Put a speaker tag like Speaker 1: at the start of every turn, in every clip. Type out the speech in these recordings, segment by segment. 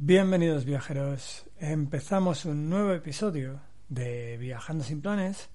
Speaker 1: Bienvenidos viajeros, empezamos un nuevo episodio de Viajando sin planes.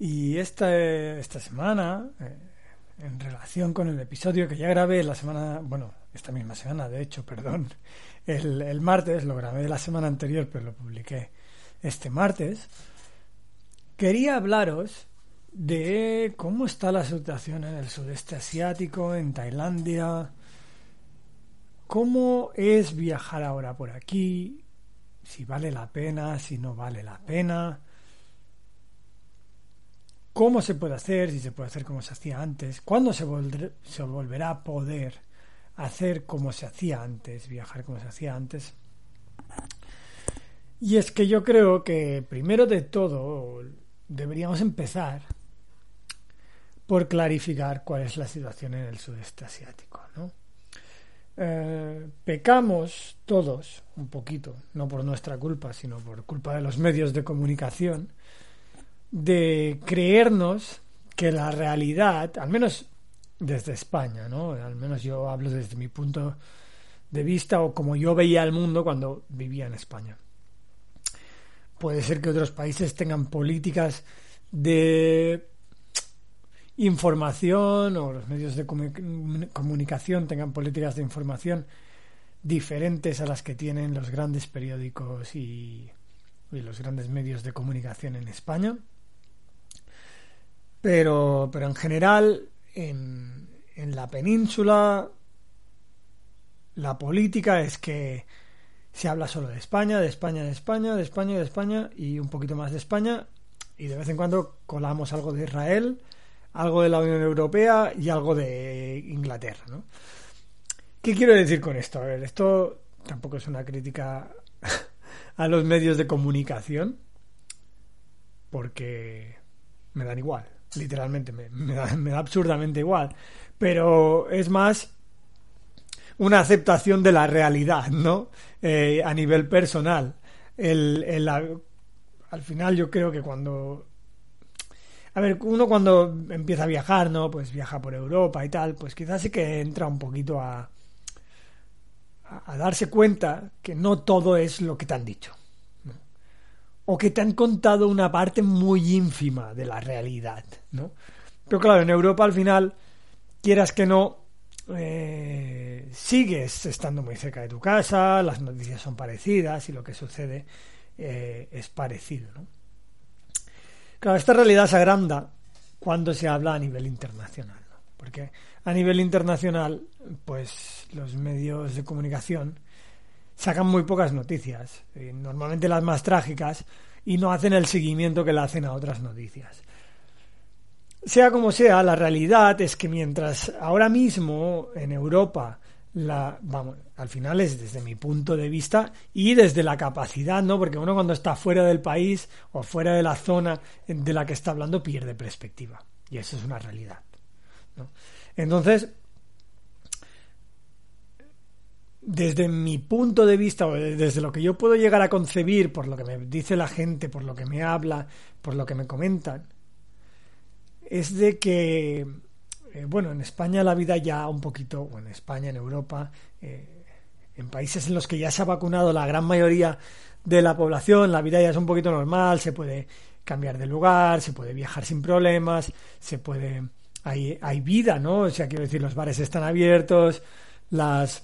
Speaker 1: Y esta, esta semana, eh, en relación con el episodio que ya grabé la semana, bueno, esta misma semana de hecho, perdón, el, el martes, lo grabé la semana anterior pero lo publiqué este martes, quería hablaros de cómo está la situación en el sudeste asiático, en Tailandia, ¿Cómo es viajar ahora por aquí? Si vale la pena, si no vale la pena. ¿Cómo se puede hacer? Si se puede hacer como se hacía antes. ¿Cuándo se, volverá a poder hacer como se hacía antes? Viajar como se hacía antes. Y es que yo creo que primero de todo deberíamos empezar por clarificar cuál es la situación en el sudeste asiático, ¿no? Eh, pecamos todos un poquito, no por nuestra culpa, sino por culpa de los medios de comunicación, de creernos que la realidad, al menos desde España, ¿no? Al menos yo hablo desde mi punto de vista o como yo veía el mundo cuando vivía en España. Puede ser que otros países tengan políticas de información o los medios de comunicación tengan políticas de información diferentes a las que tienen los grandes periódicos y, los grandes medios de comunicación en España. Pero, pero en general, en, en la península, la política es que se habla solo de España, de España, de España, de España, de España y un poquito más de España y de vez en cuando colamos algo de Israel algo de la Unión Europea y algo de Inglaterra, ¿no? ¿Qué quiero decir con esto? A ver, esto tampoco es una crítica a los medios de comunicación, porque me dan igual, literalmente, me, da, absurdamente igual, pero es más una aceptación de la realidad, ¿no? Eh, a nivel personal. el, al final yo creo que cuando a ver, uno cuando empieza a viajar, ¿no? Pues viaja por Europa y tal, pues quizás sí que entra un poquito a, a, darse cuenta que no todo es lo que te han dicho. O que te han contado una parte muy ínfima de la realidad, ¿no? Pero claro, en Europa al final, quieras que no, eh, sigues estando muy cerca de tu casa, las noticias son parecidas y lo que sucede eh, es parecido, ¿no? Claro, esta realidad se agranda cuando se habla a nivel internacional, porque a nivel internacional, pues los medios de comunicación sacan muy pocas noticias, eh, normalmente las más trágicas, y no hacen el seguimiento que le hacen a otras noticias. Sea como sea, la realidad es que mientras ahora mismo en Europa la vamos al final es desde mi punto de vista y desde la capacidad no porque uno cuando está fuera del país o fuera de la zona de la que está hablando pierde perspectiva y eso es una realidad entonces desde mi punto de vista o desde lo que yo puedo llegar a concebir por lo que me dice la gente por lo que me habla por lo que me comentan es de que eh, bueno, en España la vida ya un poquito, o en España, en Europa, eh, en países en los que ya se ha vacunado la gran mayoría de la población, la vida ya es un poquito normal, se puede cambiar de lugar, se puede viajar sin problemas, se puede... Hay, hay vida, ¿no? O sea, quiero decir, los bares están abiertos, las...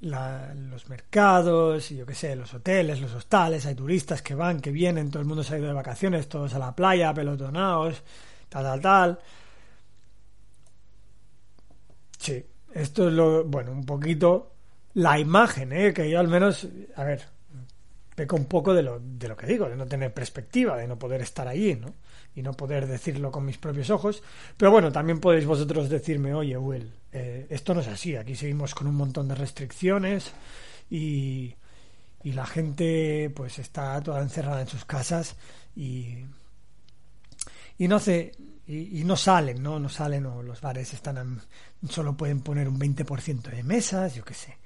Speaker 1: los mercados, yo qué sé, los hoteles, los hostales, hay turistas que van, que vienen, todo el mundo se ha ido de vacaciones, todos a la playa, pelotonados, tal, tal, tal. Sí, esto es lo, bueno, un poquito la imagen, ¿eh? que yo al menos, a ver, peco un poco de lo, de lo que digo, de no tener perspectiva, de no poder estar allí, ¿no? Y no poder decirlo con mis propios ojos. Pero bueno, también podéis vosotros decirme, oye, Will, eh, esto no es así, aquí seguimos con un montón de restricciones y, y la gente pues está toda encerrada en sus casas y, y no hace y, no salen, ¿no? No salen o los bares están solo pueden poner un 20% de mesas, yo qué sé.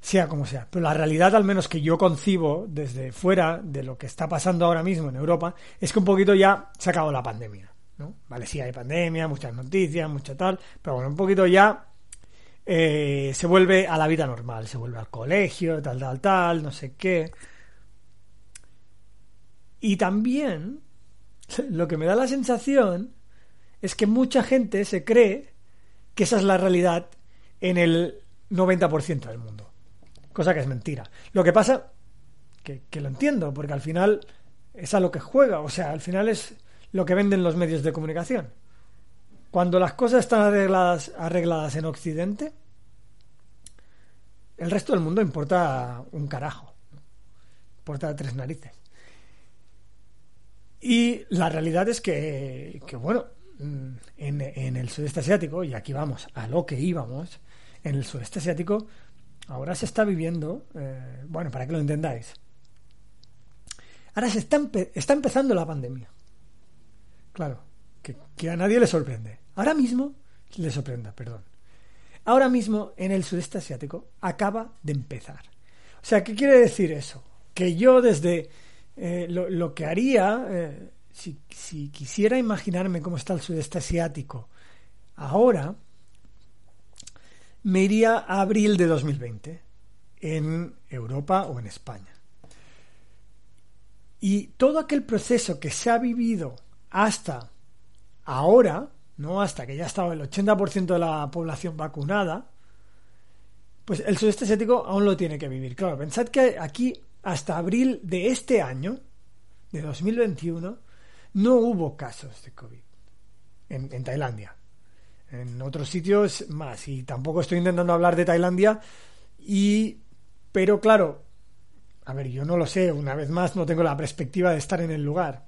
Speaker 1: Sea como sea. Pero la realidad, al menos que yo concibo desde fuera de lo que está pasando ahora mismo en Europa, es que un poquito ya se ha acabado la pandemia. ¿no? Vale, sí hay pandemia, muchas noticias, mucha tal, pero bueno, un poquito ya eh, se vuelve a la vida normal, se vuelve al colegio, tal, tal, tal, no sé qué. Y también lo que me da la sensación es que mucha gente se cree que esa es la realidad en el 90% del mundo. Cosa que es mentira. Lo que pasa, que, que, lo entiendo, porque al final es a lo que juega, o sea, al final es lo que venden los medios de comunicación. Cuando las cosas están arregladas, arregladas en Occidente, el resto del mundo importa un carajo. Importa tres narices. Y la realidad es que, bueno, mm, en, el sudeste asiático, y aquí vamos a lo que íbamos, en el sudeste asiático ahora se está viviendo, eh, bueno, para que lo entendáis, ahora se está, está empezando la pandemia. Claro, que, que a nadie le sorprende. Ahora mismo le sorprenda, perdón. Ahora mismo en el sudeste asiático acaba de empezar. O sea, ¿qué quiere decir eso? Que yo desde eh, lo, que haría, eh, si, si, quisiera imaginarme cómo está el sudeste asiático ahora, me iría a abril de 2020 en Europa o en España. Y todo aquel proceso que se ha vivido hasta ahora, no hasta que ya estaba el 80% de la población vacunada, pues el sudeste asiático aún lo tiene que vivir. Claro, pensad que aquí hasta abril de este año, de 2021, no hubo casos de COVID en, Tailandia. En otros sitios más. Y tampoco estoy intentando hablar de Tailandia. Y, pero claro, a ver, yo no lo sé, una vez más no tengo la perspectiva de estar en el lugar.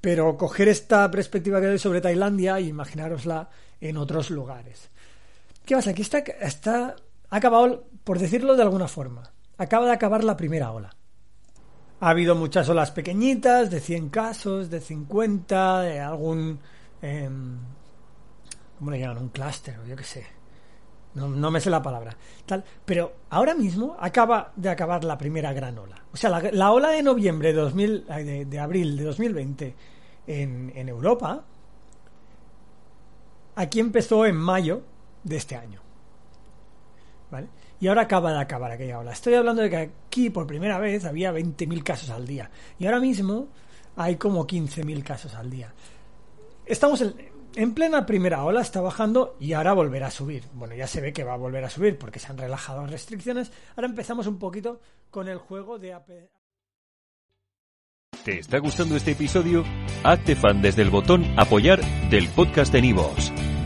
Speaker 1: Pero coger esta perspectiva que doy sobre Tailandia e imaginárosla en otros lugares. ¿Qué pasa? Aquí está, está acabado, por decirlo de alguna forma acaba de acabar la primera ola. Ha habido muchas olas pequeñitas, de 100 casos, de 50, de algún... Em, ¿Cómo le llaman? Un clúster, yo qué sé. No, me sé la palabra. Tal. Pero ahora mismo acaba de acabar la primera gran ola. O sea, la, ola de noviembre de, 2000, de, abril de 2020 en, en Europa, aquí empezó en mayo de este año. ¿Vale? Y ahora acaba de acabar aquella ola. Estoy hablando de que aquí por primera vez había 20.000 casos al día y ahora mismo hay como 15.000 casos al día. Estamos en, plena primera ola, está bajando y ahora volverá a subir. Bueno, ya se ve que va a volver a subir porque se han relajado las restricciones. Ahora empezamos un poquito con el juego de...
Speaker 2: ¿Te está gustando este episodio? Hazte fan desde el botón apoyar del podcast de Nivos.